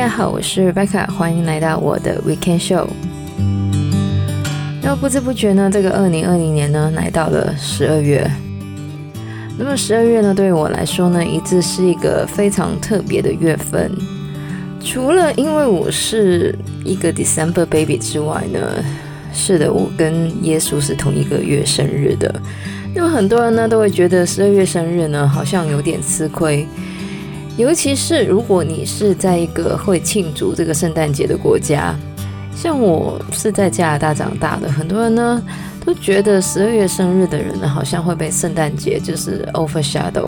大家好，我是 Rebecca，欢迎来到我的 Weekend Show。那么不知不觉呢，这个二零二零年呢来到了十二月。那么十二月呢，对于我来说呢，一直是一个非常特别的月份。除了因为我是一个 December baby 之外呢，是的，我跟耶稣是同一个月生日的。那么很多人呢都会觉得十二月生日呢好像有点吃亏。尤其是如果你是在一个会庆祝这个圣诞节的国家，像我是在加拿大长大的，很多人呢都觉得十二月生日的人呢，好像会被圣诞节就是 overshadow。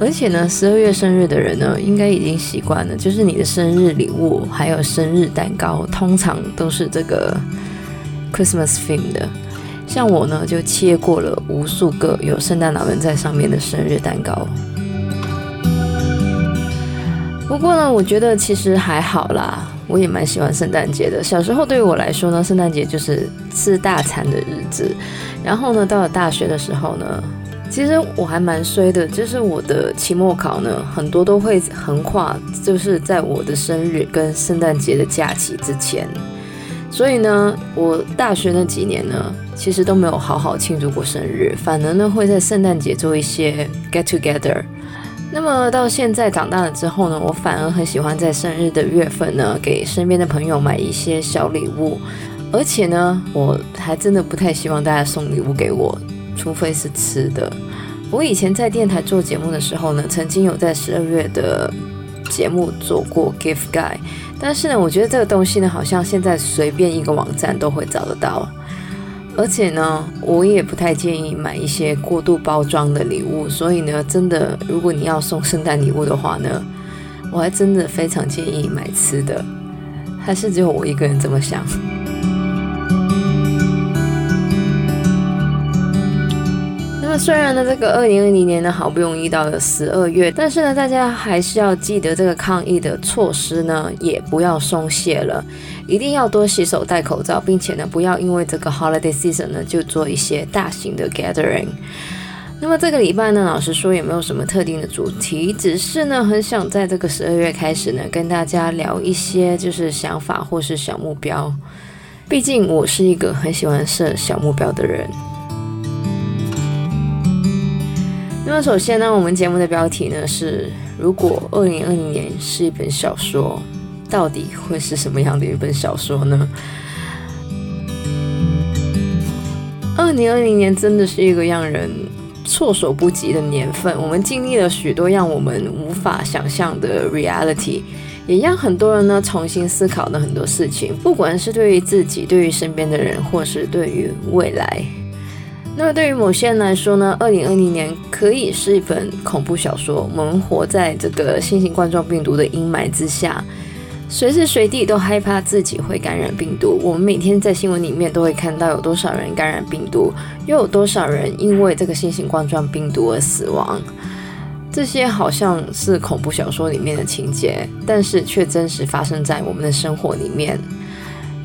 而且呢，十二月生日的人呢，应该已经习惯了，就是你的生日礼物还有生日蛋糕，通常都是这个 Christmas theme 的。像我呢，就切过了无数个有圣诞老人在上面的生日蛋糕。不过呢，我觉得其实还好啦，我也蛮喜欢圣诞节的。小时候对于我来说呢，圣诞节就是吃大餐的日子。然后呢，到了大学的时候呢，其实我还蛮衰的，就是我的期末考呢，很多都会横跨，就是在我的生日跟圣诞节的假期之前。所以呢，我大学那几年呢，其实都没有好好庆祝过生日，反而呢会在圣诞节做一些 get together。那么到现在长大了之后呢，我反而很喜欢在生日的月份呢，给身边的朋友买一些小礼物，而且呢，我还真的不太希望大家送礼物给我，除非是吃的。我以前在电台做节目的时候呢，曾经有在十二月的节目做过 gift guide，但是呢，我觉得这个东西呢，好像现在随便一个网站都会找得到。而且呢，我也不太建议买一些过度包装的礼物，所以呢，真的，如果你要送圣诞礼物的话呢，我还真的非常建议买吃的，还是只有我一个人这么想。虽然呢，这个二零二零年呢，好不容易到了十二月，但是呢，大家还是要记得这个抗疫的措施呢，也不要松懈了，一定要多洗手、戴口罩，并且呢，不要因为这个 holiday season 呢，就做一些大型的 gathering。那么这个礼拜呢，老实说也没有什么特定的主题，只是呢，很想在这个十二月开始呢，跟大家聊一些就是想法或是小目标。毕竟我是一个很喜欢设小目标的人。那么首先呢，我们节目的标题呢是：如果二零二零年是一本小说，到底会是什么样的一本小说呢？二零二零年真的是一个让人措手不及的年份，我们经历了许多让我们无法想象的 reality，也让很多人呢重新思考了很多事情，不管是对于自己、对于身边的人，或是对于未来。那么对于某些人来说呢，二零二零年可以是一本恐怖小说。我们活在这个新型冠状病毒的阴霾之下，随时随地都害怕自己会感染病毒。我们每天在新闻里面都会看到有多少人感染病毒，又有多少人因为这个新型冠状病毒而死亡。这些好像是恐怖小说里面的情节，但是却真实发生在我们的生活里面。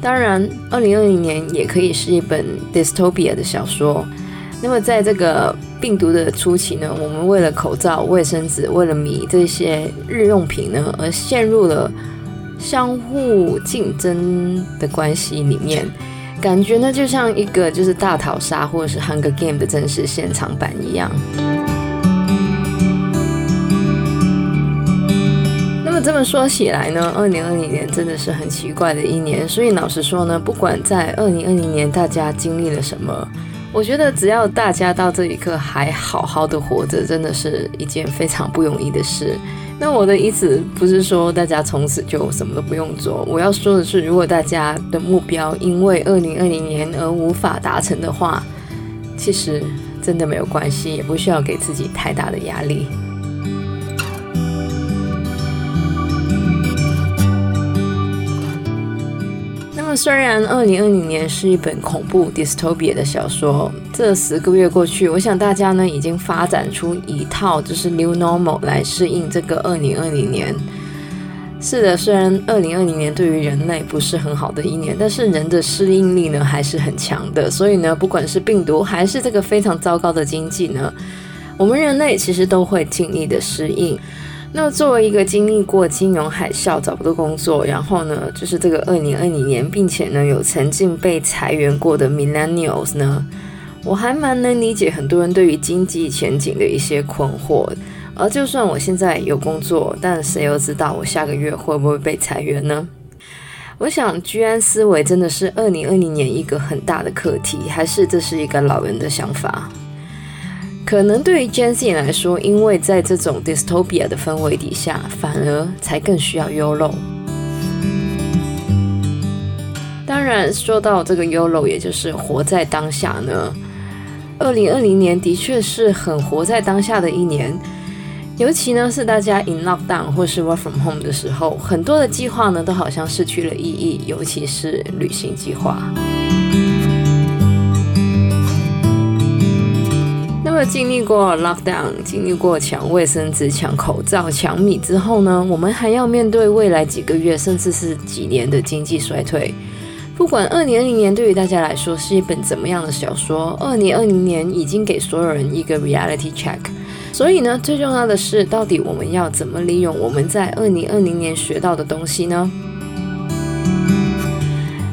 当然，二零二零年也可以是一本 dystopia 的小说。那么，在这个病毒的初期呢，我们为了口罩、卫生纸、为了米这些日用品呢，而陷入了相互竞争的关系里面，感觉呢就像一个就是大逃杀或者是 Hunger Game 的真实现场版一样。这么说起来呢，二零二零年真的是很奇怪的一年。所以老实说呢，不管在二零二零年大家经历了什么，我觉得只要大家到这一刻还好好的活着，真的是一件非常不容易的事。那我的意思不是说大家从此就什么都不用做，我要说的是，如果大家的目标因为二零二零年而无法达成的话，其实真的没有关系，也不需要给自己太大的压力。那虽然二零二零年是一本恐怖 dystopia 的小说，这十个月过去，我想大家呢已经发展出一套就是 new normal 来适应这个二零二零年。是的，虽然二零二零年对于人类不是很好的一年，但是人的适应力呢还是很强的。所以呢，不管是病毒还是这个非常糟糕的经济呢，我们人类其实都会尽力的适应。那作为一个经历过金融海啸找不到工作，然后呢，就是这个二零二零年，并且呢有曾经被裁员过的 Millennials 呢，我还蛮能理解很多人对于经济前景的一些困惑。而就算我现在有工作，但谁又知道我下个月会不会被裁员呢？我想居安思危真的是二零二零年一个很大的课题，还是这是一个老人的想法？可能对于 Gen Z 来说，因为在这种 dystopia 的氛围底下，反而才更需要 YOLO。当然，说到这个 YOLO，也就是活在当下呢。二零二零年的确是很活在当下的一年，尤其呢是大家 in lockdown 或是 work from home 的时候，很多的计划呢都好像失去了意义，尤其是旅行计划。经历过 lockdown，经历过抢卫生纸、抢口罩、抢米之后呢，我们还要面对未来几个月，甚至是几年的经济衰退。不管二零二零年对于大家来说是一本怎么样的小说，二零二零年已经给所有人一个 reality check。所以呢，最重要的是，到底我们要怎么利用我们在二零二零年学到的东西呢？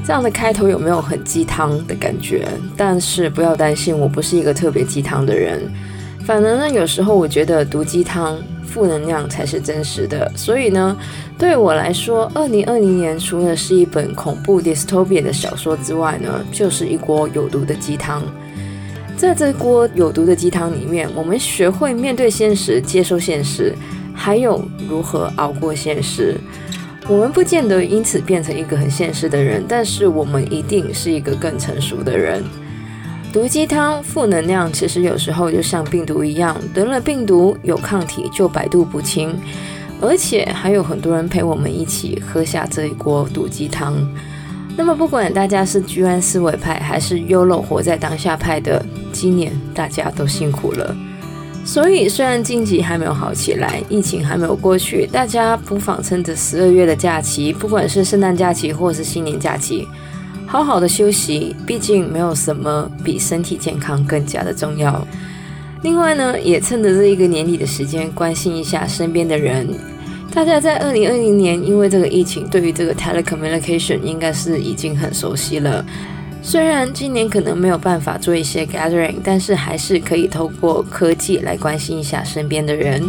这样的开头有没有很鸡汤的感觉？但是不要担心，我不是一个特别鸡汤的人。反而呢，有时候我觉得毒鸡汤、负能量才是真实的。所以呢，对我来说，二零二零年除了是一本恐怖 dystopia 的小说之外呢，就是一锅有毒的鸡汤。在这锅有毒的鸡汤里面，我们学会面对现实、接受现实，还有如何熬过现实。我们不见得因此变成一个很现实的人，但是我们一定是一个更成熟的人。毒鸡汤、负能量，其实有时候就像病毒一样，得了病毒有抗体就百毒不侵，而且还有很多人陪我们一起喝下这一锅毒鸡汤。那么，不管大家是居安思危派还是 YOLO 活在当下派的，今年大家都辛苦了。所以，虽然经济还没有好起来，疫情还没有过去，大家不妨趁着十二月的假期，不管是圣诞假期或是新年假期，好好的休息。毕竟，没有什么比身体健康更加的重要。另外呢，也趁着这一个年底的时间，关心一下身边的人。大家在二零二零年，因为这个疫情，对于这个 telecommunication 应该是已经很熟悉了。虽然今年可能没有办法做一些 gathering，但是还是可以透过科技来关心一下身边的人。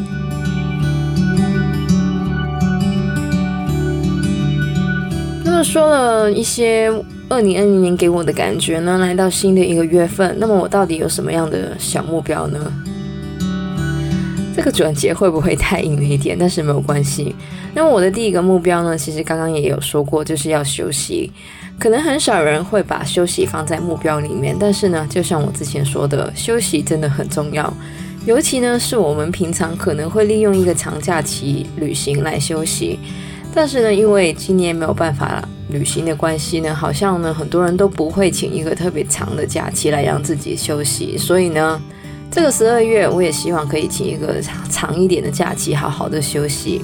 那么说了一些二零二零年给我的感觉呢，来到新的一个月份，那么我到底有什么样的小目标呢？这个转折会不会太硬了一点？但是没有关系。那么我的第一个目标呢，其实刚刚也有说过，就是要休息。可能很少人会把休息放在目标里面，但是呢，就像我之前说的，休息真的很重要。尤其呢，是我们平常可能会利用一个长假期旅行来休息，但是呢，因为今年没有办法旅行的关系呢，好像呢，很多人都不会请一个特别长的假期来让自己休息。所以呢，这个十二月我也希望可以请一个长一点的假期，好好的休息。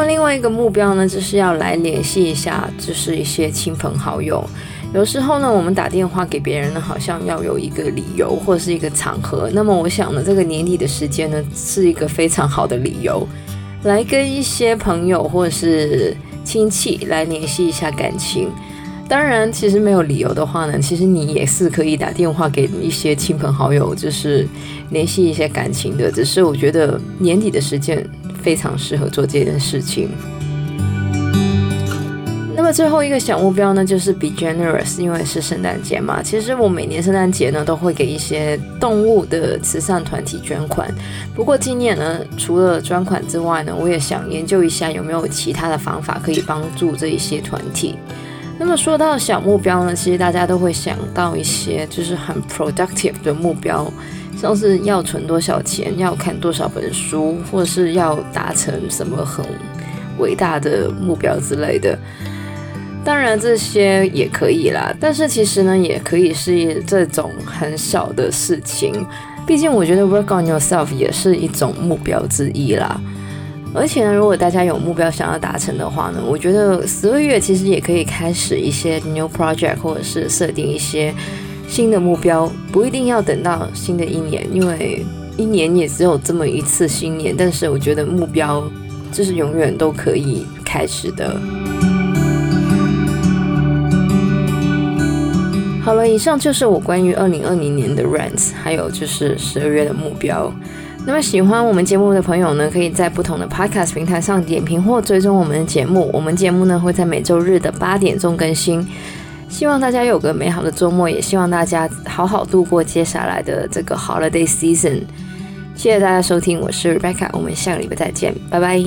么另外一个目标呢，就是要来联系一下，就是一些亲朋好友。有时候呢，我们打电话给别人呢，好像要有一个理由或是一个场合。那么我想呢，这个年底的时间呢，是一个非常好的理由，来跟一些朋友或者是亲戚来联系一下感情。当然，其实没有理由的话呢，其实你也是可以打电话给一些亲朋好友，就是联系一些感情的。只是我觉得年底的时间。非常适合做这件事情。那么最后一个小目标呢，就是 be generous，因为是圣诞节嘛。其实我每年圣诞节呢，都会给一些动物的慈善团体捐款。不过今年呢，除了捐款之外呢，我也想研究一下有没有其他的方法可以帮助这一些团体。那么说到小目标呢，其实大家都会想到一些就是很 productive 的目标。像是要存多少钱，要看多少本书，或是要达成什么很伟大的目标之类的。当然这些也可以啦，但是其实呢，也可以是这种很小的事情。毕竟我觉得 work on yourself 也是一种目标之一啦。而且呢，如果大家有目标想要达成的话呢，我觉得十二月其实也可以开始一些 new project，或者是设定一些。新的目标不一定要等到新的一年，因为一年也只有这么一次新年，但是我觉得目标就是永远都可以开始的。好了，以上就是我关于二零二零年的 rants，还有就是十二月的目标。那么喜欢我们节目的朋友呢，可以在不同的 podcast 平台上点评或追踪我们的节目。我们节目呢会在每周日的八点钟更新。希望大家有个美好的周末，也希望大家好好度过接下来的这个 holiday season。谢谢大家收听，我是 Rebecca，我们下个礼拜再见，拜拜。